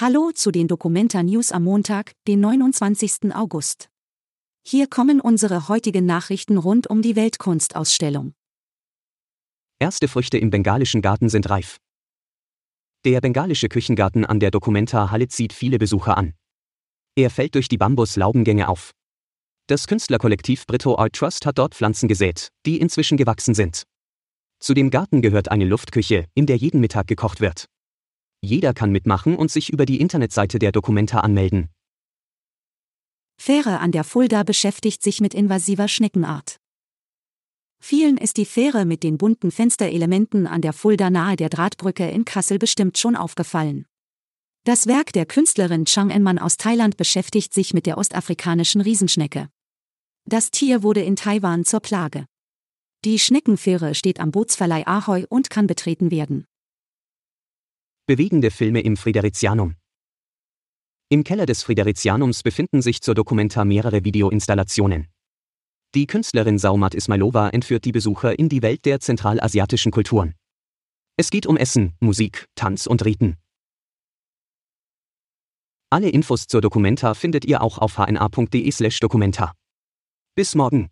Hallo zu den Dokumenta News am Montag, den 29. August. Hier kommen unsere heutigen Nachrichten rund um die Weltkunstausstellung. Erste Früchte im bengalischen Garten sind reif. Der bengalische Küchengarten an der Documenta Halle zieht viele Besucher an. Er fällt durch die Bambus-Laubengänge auf. Das Künstlerkollektiv Brito Art Trust hat dort Pflanzen gesät, die inzwischen gewachsen sind. Zu dem Garten gehört eine Luftküche, in der jeden Mittag gekocht wird. Jeder kann mitmachen und sich über die Internetseite der Documenta anmelden. Fähre an der Fulda beschäftigt sich mit invasiver Schneckenart. Vielen ist die Fähre mit den bunten Fensterelementen an der Fulda nahe der Drahtbrücke in Kassel bestimmt schon aufgefallen. Das Werk der Künstlerin Chang Enman aus Thailand beschäftigt sich mit der ostafrikanischen Riesenschnecke. Das Tier wurde in Taiwan zur Plage. Die Schneckenfähre steht am Bootsverleih Ahoy und kann betreten werden. Bewegende Filme im Friderizianum. Im Keller des Friderizianums befinden sich zur Dokumenta mehrere Videoinstallationen. Die Künstlerin Saumat Ismailova entführt die Besucher in die Welt der zentralasiatischen Kulturen. Es geht um Essen, Musik, Tanz und Riten. Alle Infos zur Dokumenta findet ihr auch auf hna.de/dokumenta. Bis morgen.